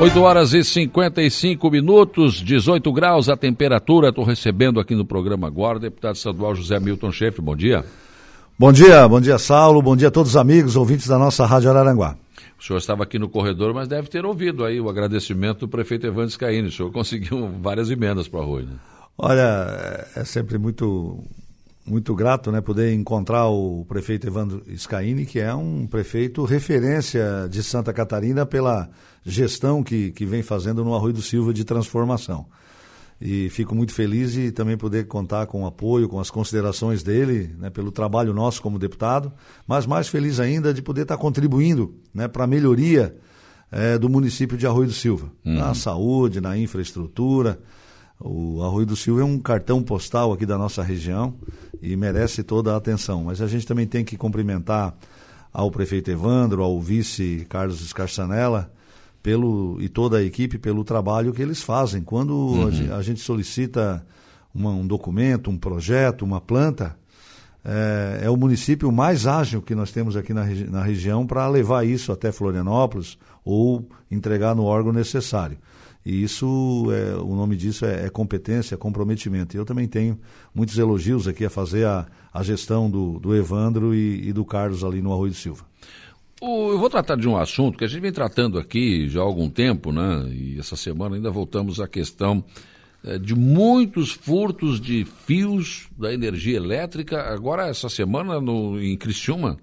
8 horas e 55 minutos, 18 graus a temperatura. Estou recebendo aqui no programa agora o deputado estadual José Milton Schaefer. Bom dia. Bom dia, bom dia, Saulo. Bom dia a todos os amigos, ouvintes da nossa Rádio Araranguá. O senhor estava aqui no corredor, mas deve ter ouvido aí o agradecimento do prefeito Evandro Scaini. O senhor conseguiu várias emendas para a Rui, né? Olha, é sempre muito muito grato né, poder encontrar o prefeito Evandro Scaini, que é um prefeito referência de Santa Catarina pela gestão que, que vem fazendo no Arroio do Silva de transformação. E fico muito feliz de também poder contar com o apoio, com as considerações dele, né, pelo trabalho nosso como deputado, mas mais feliz ainda de poder estar contribuindo né, para a melhoria é, do município de Arroio do Silva, uhum. na saúde, na infraestrutura. O Arroio do Silva é um cartão postal aqui da nossa região e merece toda a atenção. Mas a gente também tem que cumprimentar ao prefeito Evandro, ao vice Carlos Escarçanella, pelo e toda a equipe pelo trabalho que eles fazem. Quando uhum. a, gente solicita uma, um documento, um projeto, uma planta, é, é, o município mais ágil que nós temos aqui na, na região para levar isso até Florianópolis ou entregar no órgão necessário. E isso, é, o nome disso é, é competência, é comprometimento. E eu também tenho muitos elogios aqui a fazer a, a gestão do, do Evandro e, e do Carlos ali no Arroio de Silva. eu vou tratar de um assunto que a gente vem tratando aqui já há algum tempo, né? E essa semana ainda voltamos à questão é, de muitos furtos de fios da energia elétrica. Agora, essa semana, no, em Criciúma,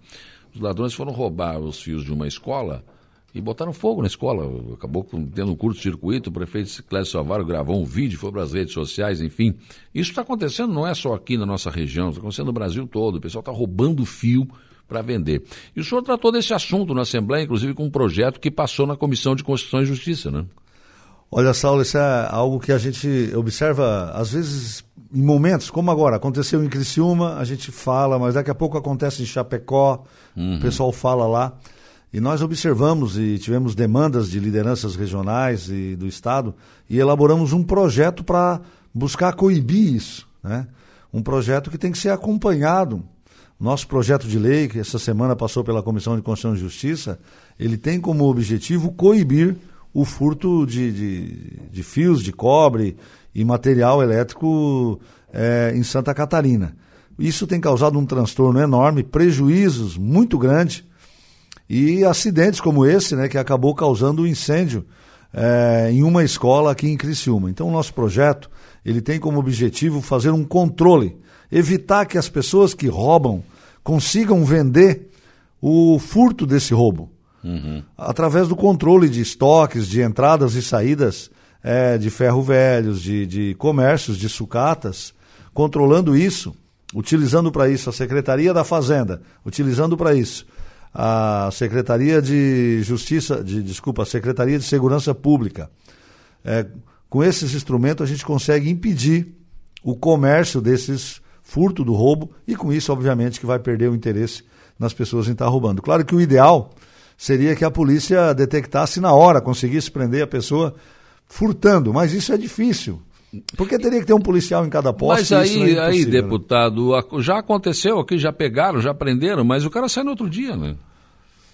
os ladrões foram roubar os fios de uma escola e botaram fogo na escola. Acabou tendo um curto-circuito, o prefeito Clécio Salvaro gravou um vídeo, foi para as redes sociais, enfim. Isso está acontecendo não é só aqui na nossa região, está acontecendo no Brasil todo. O pessoal está roubando fio para vender. E o senhor tratou desse assunto na Assembleia, inclusive com um projeto que passou na Comissão de Constituição e Justiça, né? Olha, Saulo, isso é algo que a gente observa, às vezes, em momentos, como agora, aconteceu em Criciúma, a gente fala, mas daqui a pouco acontece em Chapecó, uhum. o pessoal fala lá. E nós observamos e tivemos demandas de lideranças regionais e do Estado e elaboramos um projeto para buscar coibir isso. Né? Um projeto que tem que ser acompanhado. Nosso projeto de lei, que essa semana passou pela Comissão de Constituição e Justiça, ele tem como objetivo coibir o furto de, de, de fios de cobre e material elétrico é, em Santa Catarina. Isso tem causado um transtorno enorme, prejuízos muito grandes e acidentes como esse, né, que acabou causando um incêndio é, em uma escola aqui em Criciúma. Então, o nosso projeto ele tem como objetivo fazer um controle, evitar que as pessoas que roubam consigam vender o furto desse roubo. Uhum. Através do controle de estoques, de entradas e saídas é, de ferro velhos, de, de comércios, de sucatas, controlando isso, utilizando para isso a Secretaria da Fazenda, utilizando para isso a Secretaria de Justiça, de, desculpa, a Secretaria de Segurança Pública. É, com esses instrumentos a gente consegue impedir o comércio desses furto do roubo e com isso, obviamente, que vai perder o interesse nas pessoas em estar roubando. Claro que o ideal seria que a polícia detectasse na hora, conseguisse prender a pessoa furtando, mas isso é difícil. Porque teria que ter um policial em cada posto. Mas aí, é aí, né? deputado, já aconteceu aqui, já pegaram, já prenderam, mas o cara sai no outro dia, né?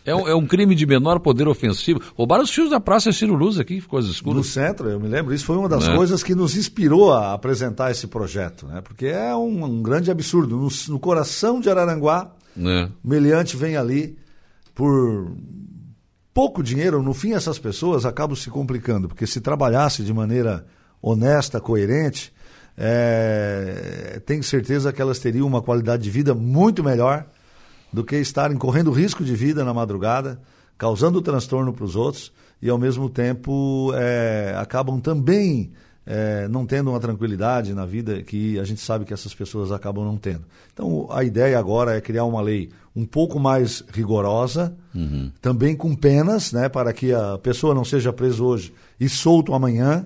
É um, é um, crime de menor poder ofensivo. Roubaram os fios da Praça Ciro Luz aqui, coisas escuras. No centro, eu me lembro, isso foi uma das é. coisas que nos inspirou a apresentar esse projeto, né? Porque é um, um grande absurdo. No, no, coração de Araranguá, é. o meliante vem ali por pouco dinheiro. No fim, essas pessoas acabam se complicando, porque se trabalhasse de maneira honesta, coerente, é, tenho certeza que elas teriam uma qualidade de vida muito melhor do que estarem correndo risco de vida na madrugada, causando transtorno para os outros e, ao mesmo tempo, é, acabam também é, não tendo uma tranquilidade na vida que a gente sabe que essas pessoas acabam não tendo. Então, a ideia agora é criar uma lei um pouco mais rigorosa, uhum. também com penas, né, para que a pessoa não seja presa hoje e solto amanhã,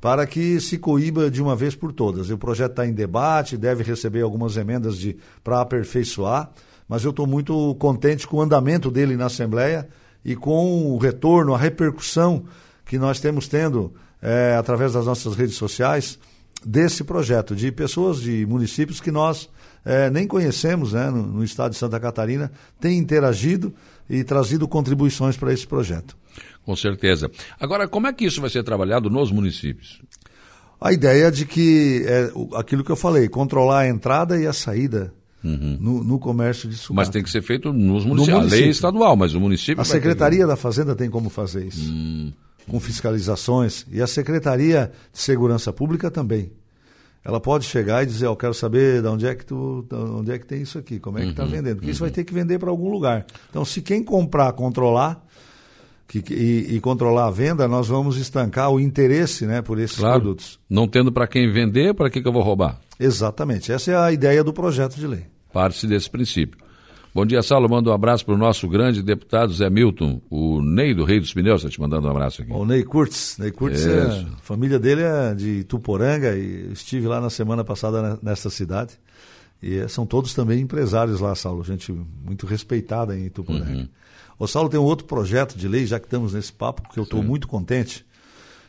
para que se coíba de uma vez por todas. O projeto está em debate, deve receber algumas emendas para aperfeiçoar mas eu estou muito contente com o andamento dele na Assembleia e com o retorno, a repercussão que nós temos tendo é, através das nossas redes sociais desse projeto, de pessoas de municípios que nós é, nem conhecemos né, no, no estado de Santa Catarina, têm interagido e trazido contribuições para esse projeto. Com certeza. Agora, como é que isso vai ser trabalhado nos municípios? A ideia de que, é, aquilo que eu falei, controlar a entrada e a saída Uhum. No, no, comércio de sucata. Mas tem que ser feito nos municípios. No município. A lei é estadual, mas o município. A Secretaria ter... da Fazenda tem como fazer isso. Hum. Com fiscalizações. E a Secretaria de Segurança Pública também. Ela pode chegar e dizer, eu quero saber de onde é que tu, onde é que tem isso aqui, como é que está uhum. vendendo. Porque uhum. isso vai ter que vender para algum lugar. Então, se quem comprar, controlar, que, e, e, controlar a venda, nós vamos estancar o interesse né, por esses claro. produtos. Não tendo para quem vender, para que, que eu vou roubar? Exatamente. Essa é a ideia do projeto de lei. Parte desse princípio. Bom dia, Saulo. Manda um abraço para o nosso grande deputado Zé Milton, o Ney do Rei dos Pneus, está te mandando um abraço aqui. O Ney Kurtz. Ney Kurtz, é, a família dele é de Tuporanga e estive lá na semana passada nesta cidade. E é, são todos também empresários lá, Saulo. Gente muito respeitada em Tuporanga. Uhum. O Saulo tem um outro projeto de lei, já que estamos nesse papo, porque eu estou muito contente,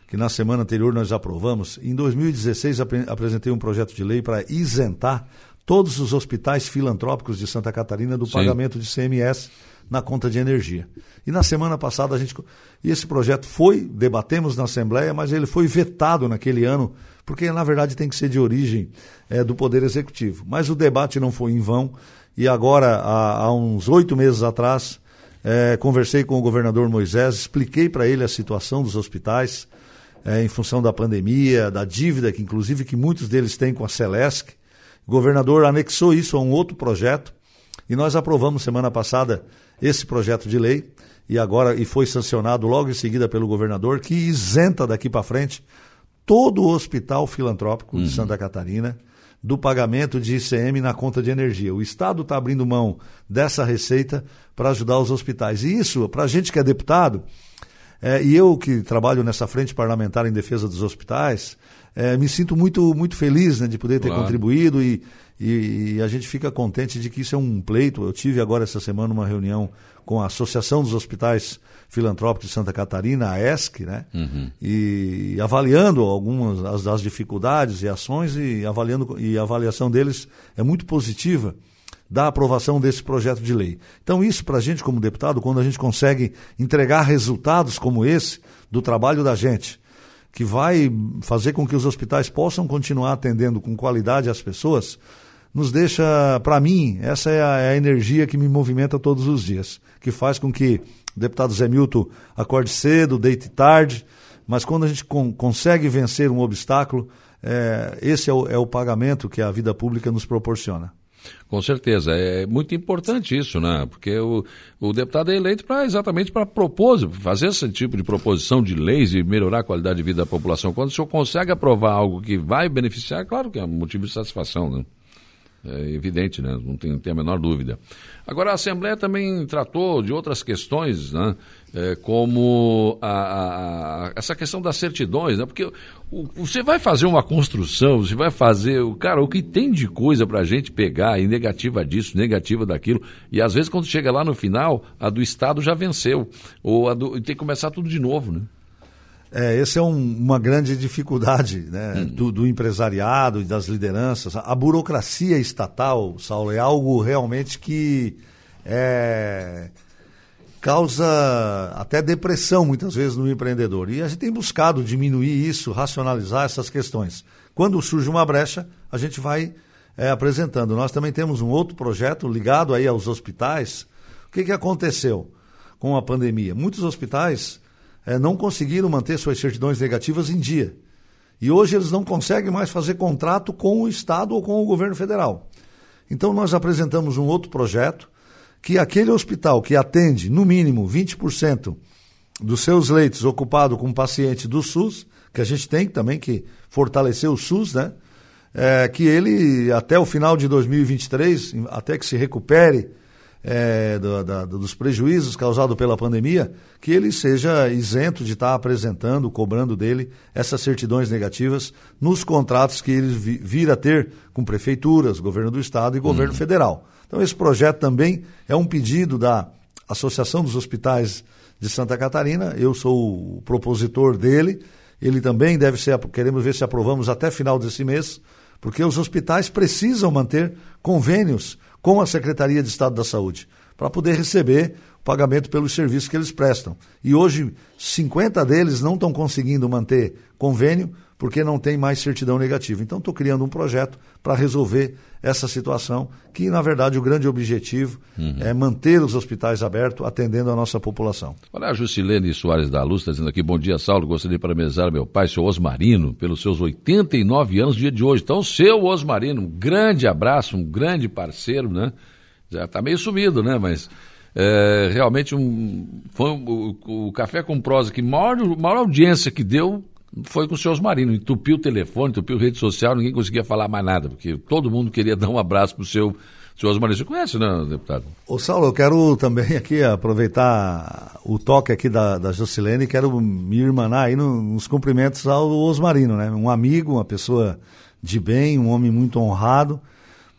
que na semana anterior nós aprovamos. Em 2016 ap apresentei um projeto de lei para isentar todos os hospitais filantrópicos de Santa Catarina do Sim. pagamento de CMS na conta de energia. E na semana passada a gente. E esse projeto foi, debatemos na Assembleia, mas ele foi vetado naquele ano, porque na verdade tem que ser de origem é, do Poder Executivo. Mas o debate não foi em vão, e agora, há, há uns oito meses atrás, é, conversei com o governador Moisés, expliquei para ele a situação dos hospitais é, em função da pandemia, da dívida que inclusive que muitos deles têm com a Celesc. O governador anexou isso a um outro projeto e nós aprovamos semana passada esse projeto de lei e agora e foi sancionado logo em seguida pelo governador que isenta daqui para frente todo o hospital filantrópico uhum. de Santa Catarina do pagamento de ICM na conta de energia. O Estado está abrindo mão dessa receita para ajudar os hospitais. E isso, para a gente que é deputado, é, e eu que trabalho nessa frente parlamentar em defesa dos hospitais, é, me sinto muito, muito feliz né, de poder ter claro. contribuído e, e, e, a gente fica contente de que isso é um pleito. Eu tive agora essa semana uma reunião com a Associação dos Hospitais Filantrópicos de Santa Catarina, a ESC, né? Uhum. E avaliando algumas as, as, dificuldades e ações e avaliando e a avaliação deles é muito positiva da aprovação desse projeto de lei. Então isso para a gente como deputado, quando a gente consegue entregar resultados como esse do trabalho da gente, que vai fazer com que os hospitais possam continuar atendendo com qualidade as pessoas, nos deixa, para mim, essa é a, é a, energia que me movimenta todos os dias, que faz com que o deputado Zé Milton acorde cedo, deite tarde, mas quando a gente con consegue vencer um obstáculo, é, esse é o, é o pagamento que a vida pública nos proporciona. Com certeza, é muito importante isso, né? Porque o, o deputado é eleito para exatamente para propor, fazer esse tipo de proposição de leis e melhorar a qualidade de vida da população. Quando o senhor consegue aprovar algo que vai beneficiar, claro que é um motivo de satisfação, né? É evidente, né? não tem, a menor dúvida. Agora, a Assembleia também tratou de outras questões, né? É, como a, a, essa questão das certidões, né? porque o, você vai fazer uma construção, você vai fazer. Cara, o que tem de coisa para a gente pegar, e negativa disso, negativa daquilo, e às vezes quando chega lá no final, a do Estado já venceu, ou a do, tem que começar tudo de novo, né? É, essa é um, uma grande dificuldade né, hum. do, do, empresariado e das lideranças. A burocracia estatal, Saulo, é algo realmente que é, causa até depressão muitas vezes no empreendedor. E a gente tem buscado diminuir isso, racionalizar essas questões. Quando surge uma brecha, a gente vai é, apresentando. Nós também temos um outro projeto ligado aí aos hospitais. O que, que aconteceu com a pandemia? Muitos hospitais é, não conseguiram manter suas certidões negativas em dia. E hoje eles não conseguem mais fazer contrato com o Estado ou com o governo federal. Então nós apresentamos um outro projeto que aquele hospital que atende, no mínimo, 20% dos seus leitos ocupados com pacientes do SUS, que a gente tem também que fortalecer o SUS, né? É, que ele, até o final de 2023, até que se recupere é, do, da, dos prejuízos causados pela pandemia, que ele seja isento de estar apresentando, cobrando dele essas certidões negativas nos contratos que ele vir a ter com prefeituras, governo do estado e governo uhum. federal. Então esse projeto também é um pedido da Associação dos Hospitais de Santa Catarina, eu sou o propositor dele, ele também deve ser, queremos ver se aprovamos até final desse mês, porque os hospitais precisam manter convênios com a Secretaria de Estado da Saúde para poder receber o pagamento pelos serviços que eles prestam. E hoje, 50 deles não estão conseguindo manter convênio porque não tem mais certidão negativa. Então, estou criando um projeto para resolver essa situação, que, na verdade, o grande objetivo uhum. é manter os hospitais abertos, atendendo a nossa população. Olha, a Juscelene Soares da Luz está dizendo aqui, bom dia, Saulo, gostaria de parabenizar meu pai, seu Osmarino, pelos seus 89 anos no dia de hoje. Então, seu Osmarino, um grande abraço, um grande parceiro, né? Já está meio sumido, né? Mas é, realmente um, foi um, o, o, Café com Prosa que maior, maior audiência que deu foi com o senhor Osmarino. Entupiu o telefone, entupiu rede social, ninguém conseguia falar mais nada, porque todo mundo queria dar um abraço para o seu, seu Osmarino. Você conhece, né, deputado? Ô, Saulo, eu quero também aqui aproveitar o toque aqui da, da Jocilene e quero me irmanar aí nos cumprimentos ao Osmarino, né? Um amigo, uma pessoa de bem, um homem muito honrado,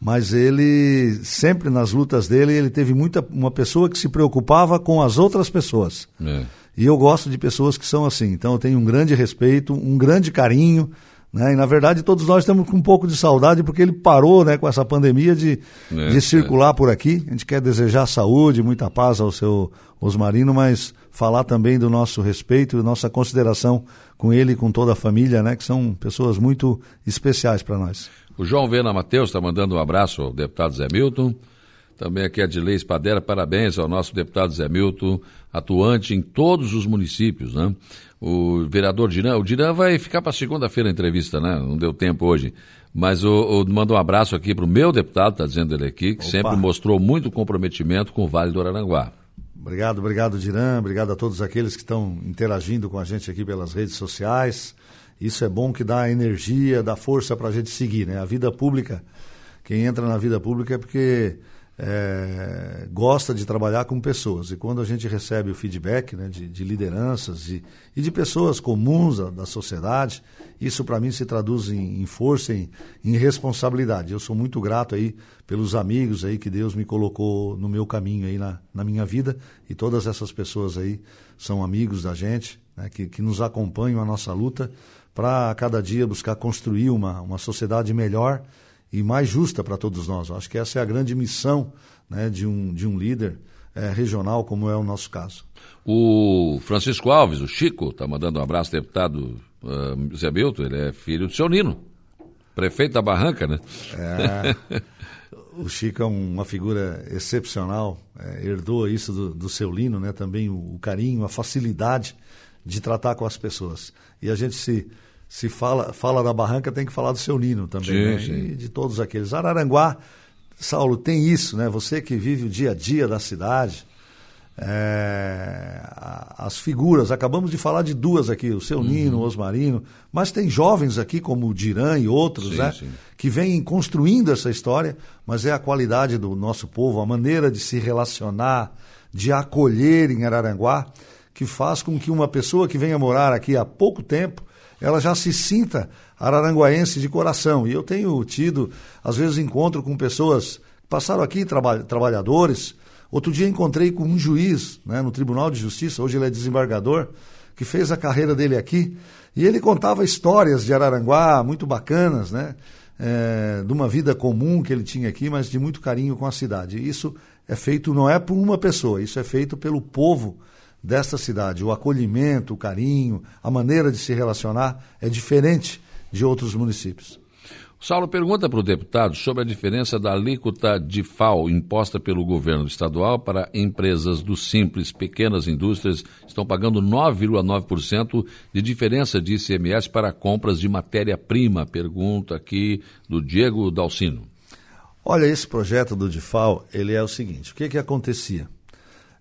mas ele sempre nas lutas dele, ele teve muita uma pessoa que se preocupava com as outras pessoas. É. E eu gosto de pessoas que são assim. Então eu tenho um grande respeito, um grande carinho. Né? E na verdade todos nós estamos com um pouco de saudade porque ele parou né, com essa pandemia de, é, de circular é. por aqui. A gente quer desejar saúde, muita paz ao seu Osmarino, mas falar também do nosso respeito e nossa consideração com ele e com toda a família, né, que são pessoas muito especiais para nós. O João Vena Matheus está mandando um abraço ao deputado Zé Milton. Também aqui a Dilei Espadera, parabéns ao nosso deputado Zé Milton, atuante em todos os municípios, né? O vereador Dirã, o Dirã vai ficar para segunda-feira a entrevista, né? Não deu tempo hoje. Mas o, mando um abraço aqui para o meu deputado, está dizendo ele aqui, que Opa. sempre mostrou muito comprometimento com o Vale do Araranguá. Obrigado, obrigado, Dirã. Obrigado a todos aqueles que estão interagindo com a gente aqui pelas redes sociais. Isso é bom que dá energia, dá força para a gente seguir, né? A vida pública, quem entra na vida pública é porque é, gosta de trabalhar com pessoas. E quando a gente recebe o feedback né, de, de lideranças e, e, de pessoas comuns da, da sociedade, isso para mim se traduz em, em força, em, em, responsabilidade. Eu sou muito grato aí pelos amigos aí que Deus me colocou no meu caminho aí na, na minha vida e todas essas pessoas aí são amigos da gente, né, que, que nos acompanham a nossa luta para cada dia buscar construir uma, uma sociedade melhor e mais justa para todos nós. Eu acho que essa é a grande missão né, de, um, de um líder é, regional, como é o nosso caso. O Francisco Alves, o Chico, está mandando um abraço, deputado uh, Zé Bilto, ele é filho do seu Nino, prefeito da Barranca, né? É, o Chico é uma figura excepcional, é, herdou isso do, do seu Lino, né? também o, o carinho, a facilidade de tratar com as pessoas. E a gente se se fala, fala da Barranca, tem que falar do seu Nino também, sim, né? E de todos aqueles. Araranguá, Saulo, tem isso, né? Você que vive o dia a dia da cidade, é, as figuras, acabamos de falar de duas aqui, o seu uhum. Nino, o Osmarino, mas tem jovens aqui como o Diran e outros, sim, né? Sim. Que vêm construindo essa história, mas é a qualidade do nosso povo, a maneira de se relacionar, de acolher em Araranguá, que faz com que uma pessoa que venha morar aqui há pouco tempo ela já se sinta araranguaense de coração. E eu tenho tido, às vezes, encontro com pessoas que passaram aqui, traba trabalhadores. Outro dia encontrei com um juiz né, no Tribunal de Justiça, hoje ele é desembargador, que fez a carreira dele aqui. E ele contava histórias de Araranguá muito bacanas, né? É, de uma vida comum que ele tinha aqui, mas de muito carinho com a cidade. Isso é feito não é por uma pessoa, isso é feito pelo povo desta cidade. O acolhimento, o carinho, a maneira de se relacionar é diferente de outros municípios. Saulo pergunta para o deputado sobre a diferença da alíquota de FAO imposta pelo governo estadual para empresas do Simples, pequenas indústrias, estão pagando 9,9% de diferença de ICMS para compras de matéria-prima. Pergunta aqui do Diego Dalcino. Olha, esse projeto do DIFAL, ele é o seguinte, o que que acontecia?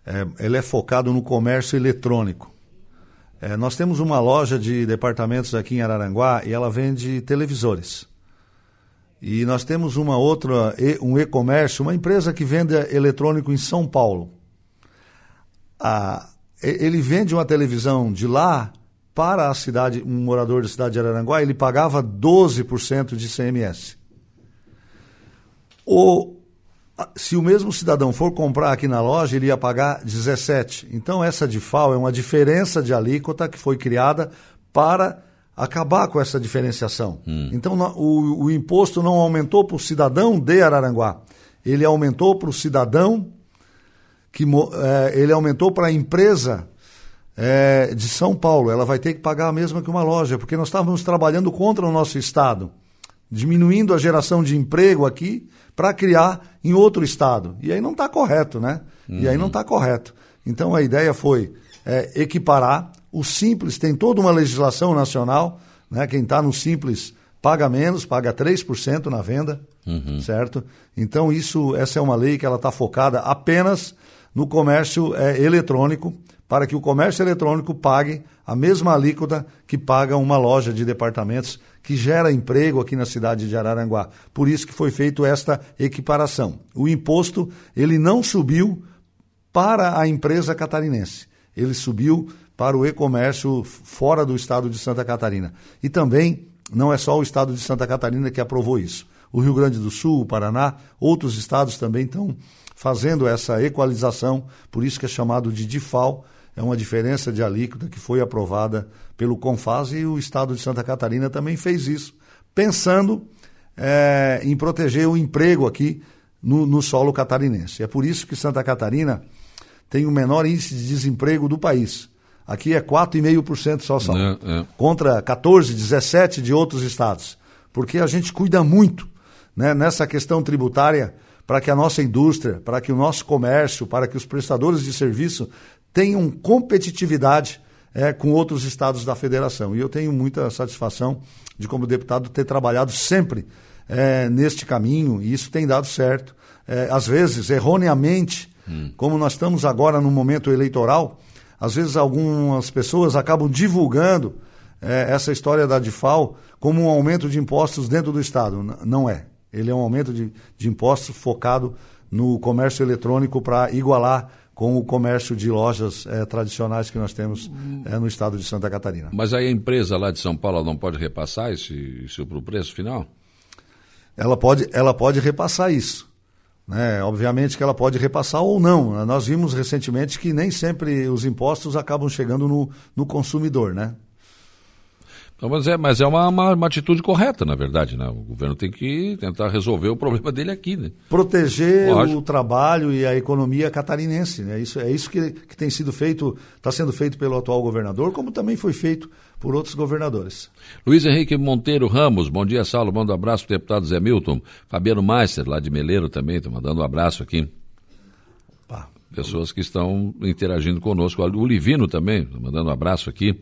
É, ele é focado no comércio eletrônico. É, nós temos uma loja de departamentos aqui em Araranguá e ela vende televisores. E nós temos uma outra, um e-comércio, uma empresa que vende eletrônico em São Paulo. Ele vende uma televisão de lá para a cidade, um morador da cidade de Araranguá, ele pagava 12% de CMS. O se o mesmo cidadão for comprar aqui na loja, ele ia pagar 17. Então, essa de FAO é uma diferença de alíquota que foi criada para acabar com essa diferenciação. Hum. Então, o, o imposto não aumentou para o cidadão de Araranguá, ele aumentou para o cidadão que é, ele aumentou para a empresa é, de São Paulo. Ela vai ter que pagar a mesma que uma loja, porque nós estávamos trabalhando contra o nosso estado, diminuindo a geração de emprego aqui para criar em outro estado. E aí não está correto, né? Uhum. E aí não está uhum. correto. Então a ideia foi é, equiparar. O simples tem toda uma legislação nacional, né? Quem está no simples paga menos, paga 3% na venda, uhum. certo? Então isso, essa é uma lei que ela está focada apenas no comércio é, eletrônico, para que o comércio eletrônico pague a mesma alíquota que paga uma loja de departamentos que gera emprego aqui na cidade de Araranguá. Por isso que foi feita esta equiparação. O imposto, ele não subiu para a empresa catarinense. Ele subiu para o e-comércio fora do estado de Santa Catarina. E também não é só o estado de Santa Catarina que aprovou isso. O Rio Grande do Sul, o Paraná, outros estados também estão fazendo essa equalização, por isso que é chamado de DIFAL, é uma diferença de alíquota que foi aprovada pelo CONFAS e o Estado de Santa Catarina também fez isso, pensando é, em proteger o emprego aqui no, no solo catarinense. É por isso que Santa Catarina tem o menor índice de desemprego do país. Aqui é 4,5% só, só é, é. contra 14, 17 de outros estados. Porque a gente cuida muito né, nessa questão tributária para que a nossa indústria, para que o nosso comércio, para que os prestadores de serviço tenham competitividade é, com outros estados da federação. E eu tenho muita satisfação de, como deputado, ter trabalhado sempre é, neste caminho, e isso tem dado certo. É, às vezes, erroneamente, hum. como nós estamos agora no momento eleitoral, às vezes algumas pessoas acabam divulgando é, essa história da DIFAL como um aumento de impostos dentro do Estado. Não é. Ele é um aumento de, de impostos focado no comércio eletrônico para igualar com o comércio de lojas é, tradicionais que nós temos é, no estado de Santa Catarina. Mas aí a empresa lá de São Paulo não pode repassar esse, esse para o preço final? Ela pode, ela pode repassar isso. Né? Obviamente que ela pode repassar ou não. Nós vimos recentemente que nem sempre os impostos acabam chegando no, no consumidor, né? Então, mas é, mas é uma, uma, uma, atitude correta, na verdade, né? O governo tem que tentar resolver o problema dele aqui, né? Proteger Lógico. o trabalho e a economia catarinense, né? Isso, é isso que, que tem sido feito, está sendo feito pelo atual governador, como também foi feito por outros governadores. Luiz Henrique Monteiro Ramos, bom dia, Saulo, manda um abraço para o deputado Zé Milton. Fabiano Meister, lá de Meleiro também, está mandando um abraço aqui. Opa. Pessoas que estão interagindo conosco. O Livino também, tá mandando um abraço aqui.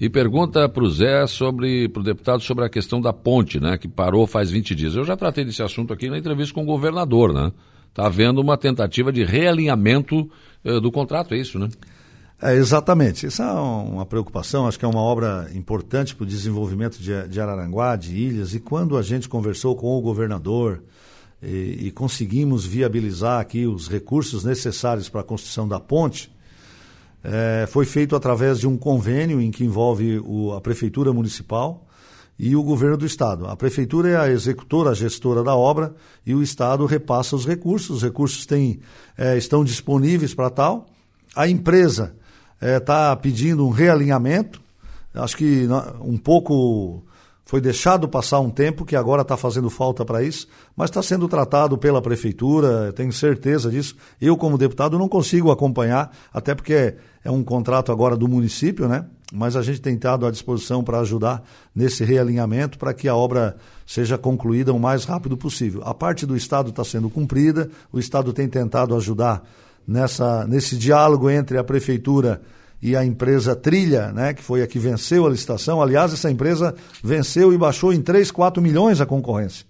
E pergunta para o Zé sobre, para o deputado, sobre a questão da ponte, né, que parou faz 20 dias. Eu já tratei desse assunto aqui na entrevista com o governador, né? Está havendo uma tentativa de realinhamento eh, do contrato, é isso, né? É, exatamente. Essa é uma preocupação, acho que é uma obra importante para o desenvolvimento de, de, Araranguá, de ilhas, e quando a gente conversou com o governador e, e conseguimos viabilizar aqui os recursos necessários para a construção da ponte, é, foi feito através de um convênio em que envolve o, a Prefeitura Municipal e o Governo do Estado. A Prefeitura é a executora, a gestora da obra e o Estado repassa os recursos. Os recursos têm, é, estão disponíveis para tal. A empresa está é, pedindo um realinhamento. Acho que um pouco foi deixado passar um tempo que agora está fazendo falta para isso, mas está sendo tratado pela prefeitura, tenho certeza disso. Eu, como deputado, não consigo acompanhar, até porque é, é um contrato agora do município, né? Mas a gente tem estado à disposição para ajudar nesse realinhamento para que a obra seja concluída o mais rápido possível. A parte do Estado está sendo cumprida, o Estado tem tentado ajudar nessa, nesse diálogo entre a prefeitura e e a empresa Trilha, né, que foi a que venceu a licitação. Aliás, essa empresa venceu e baixou em 3, 4 milhões a concorrência.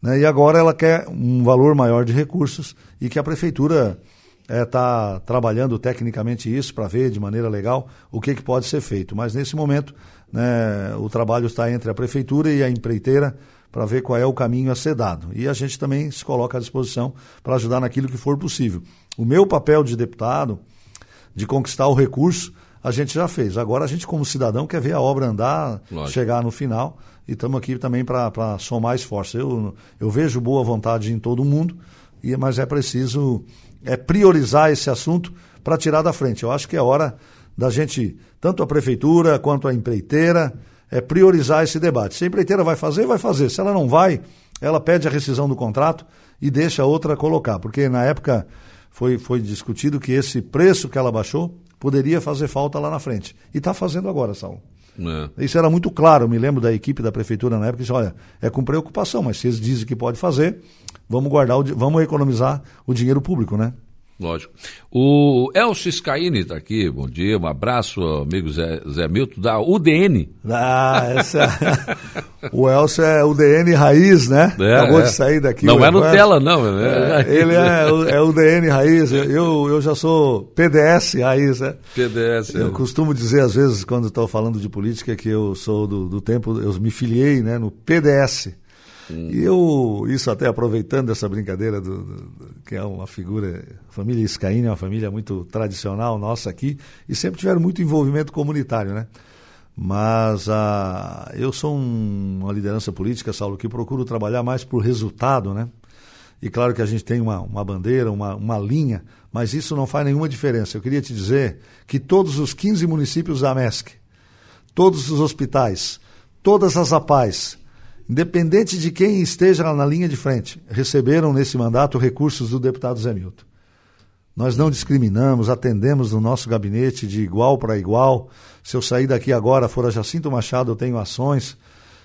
Né, e agora ela quer um valor maior de recursos e que a prefeitura está eh, é, trabalhando tecnicamente isso para ver de maneira legal o que, que pode ser feito. Mas nesse momento né, o trabalho está entre a prefeitura e a empreiteira para ver qual é o caminho a ser dado. E a gente também se coloca à disposição para ajudar naquilo que for possível. O meu papel de deputado de conquistar o recurso, a gente já fez. Agora a gente, como cidadão, quer ver a obra andar, Lógico. chegar no final. E estamos aqui também para somar esforço. Eu, eu vejo boa vontade em todo mundo, e, mas é preciso é, priorizar esse assunto para tirar da frente. Eu acho que é hora da gente, tanto a prefeitura quanto a empreiteira, é priorizar esse debate. Se a empreiteira vai fazer, vai fazer. Se ela não vai, ela pede a rescisão do contrato e deixa a outra colocar. Porque na época foi, foi discutido que esse preço que ela baixou poderia fazer falta lá na frente. E está fazendo agora, Saulo. É. Isso era muito claro, eu me lembro da equipe da prefeitura na época, disse, olha, é com preocupação, mas se eles dizem que pode fazer, vamos guardar, o, vamos economizar o dinheiro público, né? Lógico. O Elcio Scaini está aqui, bom dia, um abraço, amigo Zé, Zé Milton, da UDN. Ah, essa... É- o Elcio é UDN raiz, né? É, Acabou é. de sair daqui. Não é Nutella, não. Né? É, ele é, é UDN raiz, eu, eu já sou PDS raiz, né? PDS. Eu é. costumo dizer, às vezes, quando estou falando de política, que eu sou do, do tempo, eu me filiei né, no PDS. E eu, isso até aproveitando essa brincadeira, do, do, que é uma figura, a família Scaini é uma família muito tradicional nossa aqui, e sempre tiveram muito envolvimento comunitário, né? Mas ah, eu sou um, uma liderança política, Saulo, que procuro trabalhar mais por resultado, né? E claro que a gente tem uma, uma bandeira, uma, uma linha, mas isso não faz nenhuma diferença. Eu queria te dizer que todos os 15 municípios da MESC, todos os hospitais, todas as APAES, independente de quem esteja na linha de frente, receberam nesse mandato recursos do deputado Zé Milton. Nós não discriminamos, atendemos no nosso gabinete de igual para igual. Se eu sair daqui agora, for a Jacinto Machado, eu tenho ações.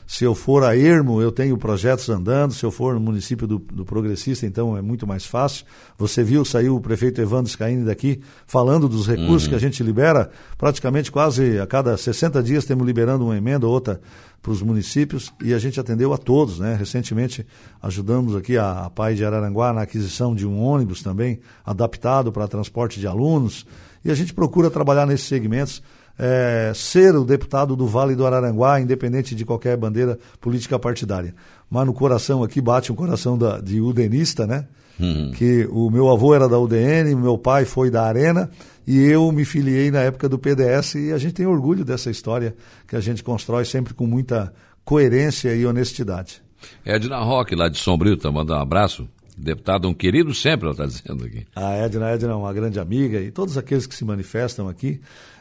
Se eu for a Ermo, eu tenho projetos andando. Se eu for no município do, do Progressista, então é muito mais fácil. Você viu, saiu o prefeito Evandro Scaini daqui falando dos recursos uhum. que a gente libera. Praticamente quase a cada 60 dias temos liberando uma emenda ou outra para os municípios e a gente atendeu a todos, né? Recentemente ajudamos aqui a, a Pai de Araranguá na aquisição de um ônibus também adaptado para transporte de alunos e a gente procura trabalhar nesses segmentos. É, ser o deputado do Vale do Araranguá, independente de qualquer bandeira política partidária. Mas no coração aqui bate um coração da, de udenista, né? Uhum. Que o meu avô era da UDN, meu pai foi da Arena e eu me filiei na época do PDS e a gente tem orgulho dessa história que a gente constrói sempre com muita coerência e honestidade. Edna Roque, lá de Sombrio, tá mandando um abraço. Deputado, um querido sempre, ela está dizendo aqui. A Edna, Edna é uma grande amiga e todos aqueles que se manifestam aqui.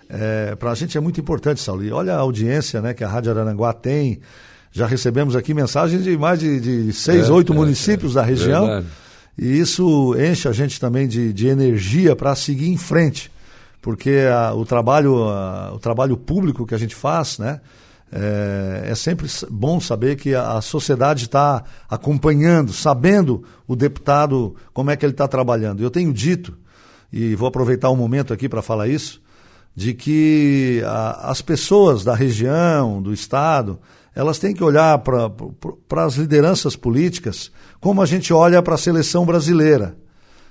É, Para a gente é muito importante, Saulo. E olha a audiência né, que a Rádio Araranguá tem. Já recebemos aqui mensagens de mais de, de seis, é, oito é, municípios da região. Verdade. E isso enche a gente também de, de energia para seguir em frente porque a, o, trabalho, a, o trabalho público que a gente faz, né? É, é sempre bom saber que a, a sociedade está acompanhando, sabendo o deputado como é que ele está trabalhando. Eu tenho dito, e vou aproveitar o um momento aqui para falar isso, de que a, as pessoas da região, do Estado, elas têm que olhar para as lideranças políticas como a gente olha para a seleção brasileira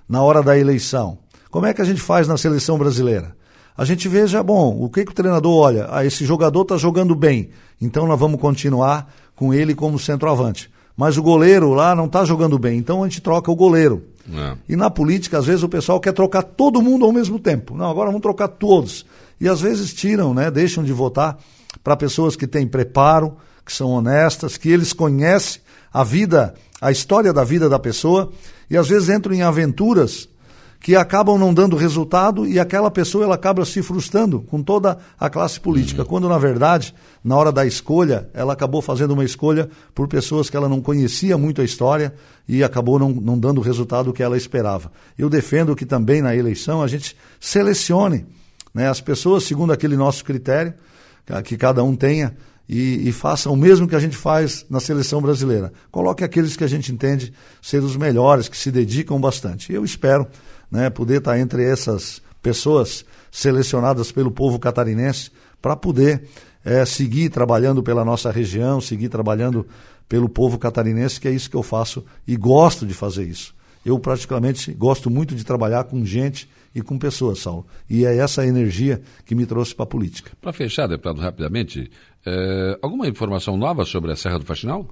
na hora da eleição. Como é que a gente faz na seleção brasileira? A gente veja, bom, o que, que o treinador olha? Ah, esse jogador está jogando bem, então nós vamos continuar com ele como centroavante. Mas o goleiro lá não está jogando bem, então a gente troca o goleiro. É. E na política, às vezes, o pessoal quer trocar todo mundo ao mesmo tempo. Não, agora vamos trocar todos. E às vezes tiram, né, deixam de votar para pessoas que têm preparo, que são honestas, que eles conhecem a vida, a história da vida da pessoa, e às vezes entram em aventuras que acabam não dando resultado e aquela pessoa ela acaba se frustrando com toda a classe política, uhum. quando na verdade, na hora da escolha, ela acabou fazendo uma escolha por pessoas que ela não conhecia muito a história e acabou não, não dando o resultado que ela esperava. Eu defendo que também na eleição a gente selecione né, as pessoas segundo aquele nosso critério, que cada um tenha, e, e, faça o mesmo que a gente faz na seleção brasileira. Coloque aqueles que a gente entende ser os melhores, que se dedicam bastante. E eu espero né, poder estar entre essas pessoas selecionadas pelo povo catarinense para poder é, seguir trabalhando pela nossa região, seguir trabalhando pelo povo catarinense, que é isso que eu faço e gosto de fazer isso. Eu praticamente gosto muito de trabalhar com gente e com pessoas, Saulo. E é essa energia que me trouxe para a política. Para fechar, deputado, rapidamente, é, alguma informação nova sobre a Serra do Faxinal?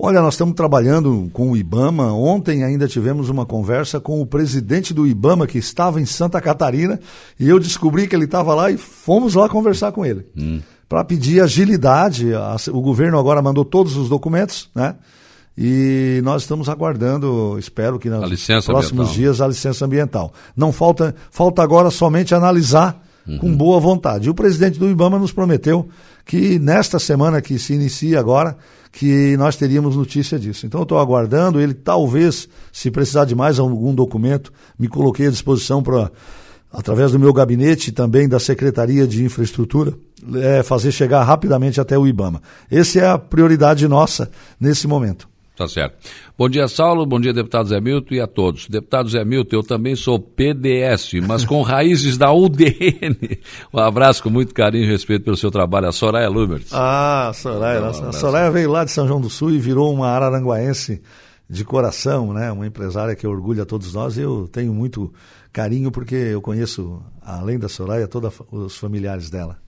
Olha, nós estamos trabalhando com o IBAMA. Ontem ainda tivemos uma conversa com o presidente do IBAMA, que estava em Santa Catarina, e eu descobri que ele estava lá e fomos lá conversar com ele. Hum. Para pedir agilidade. O governo agora mandou todos os documentos, né? E nós estamos aguardando, espero que nos próximos ambiental. dias, a licença ambiental. Não falta, falta agora somente analisar uhum. com boa vontade. E o presidente do IBAMA nos prometeu que nesta semana que se inicia agora, que nós teríamos notícia disso. Então eu estou aguardando, ele talvez, se precisar de mais algum documento, me coloquei à disposição para, através do meu gabinete e também da Secretaria de Infraestrutura, é, fazer chegar rapidamente até o IBAMA. Essa é a prioridade nossa nesse momento. Tá certo. Bom dia, Saulo. Bom dia, deputado Zé Milton e a todos. Deputado Zé Milton, eu também sou PDS, mas com raízes da UDN. Um abraço com muito carinho e respeito pelo seu trabalho. A Soraya Lumert. Ah, Soraya. Um a Soraya veio lá de São João do Sul e virou uma araranguaense de coração, né? Uma empresária que orgulha todos nós. Eu tenho muito carinho porque eu conheço, além da Soraya, todos os familiares dela.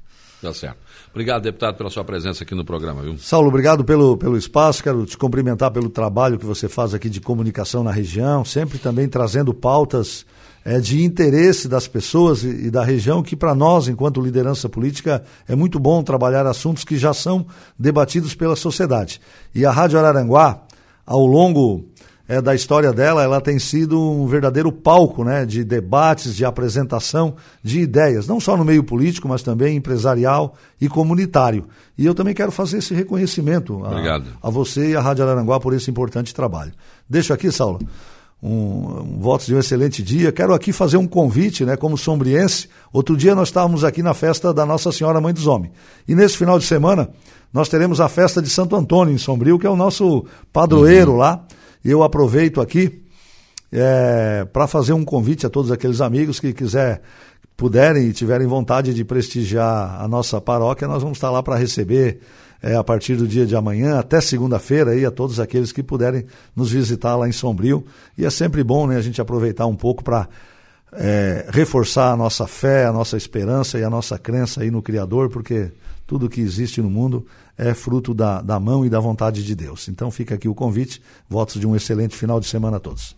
Tá certo. Obrigado, deputado, pela sua presença aqui no programa, viu? Saulo, obrigado pelo, pelo espaço. Quero te cumprimentar pelo trabalho que você faz aqui de comunicação na região, sempre também trazendo pautas é, de interesse das pessoas e, e da região, que para nós, enquanto liderança política, é muito bom trabalhar assuntos que já são debatidos pela sociedade. E a Rádio Araranguá, ao longo é, da história dela, ela tem sido um verdadeiro palco né, de debates, de apresentação de ideias, não só no meio político, mas também empresarial e comunitário. E eu também quero fazer esse reconhecimento a, a você e à Rádio Araranguá por esse importante trabalho. Deixo aqui, Saulo, um, um votos de um excelente dia. Quero aqui fazer um convite, né, como sombriense. Outro dia nós estávamos aqui na festa da Nossa Senhora Mãe dos Homens. E nesse final de semana nós teremos a festa de Santo Antônio em Sombrio, que é o nosso padroeiro uhum. lá eu aproveito aqui é, para fazer um convite a todos aqueles amigos que quiser, puderem e tiverem vontade de prestigiar a nossa paróquia, nós vamos estar lá para receber é, a partir do dia de amanhã até segunda-feira aí a todos aqueles que puderem nos visitar lá em Sombrio. E é sempre bom né, a gente aproveitar um pouco para é, reforçar a nossa fé, a nossa esperança e a nossa crença aí no Criador, porque tudo que existe no mundo é fruto da, da mão e da vontade de Deus. Então fica aqui o convite. Votos de um excelente final de semana a todos.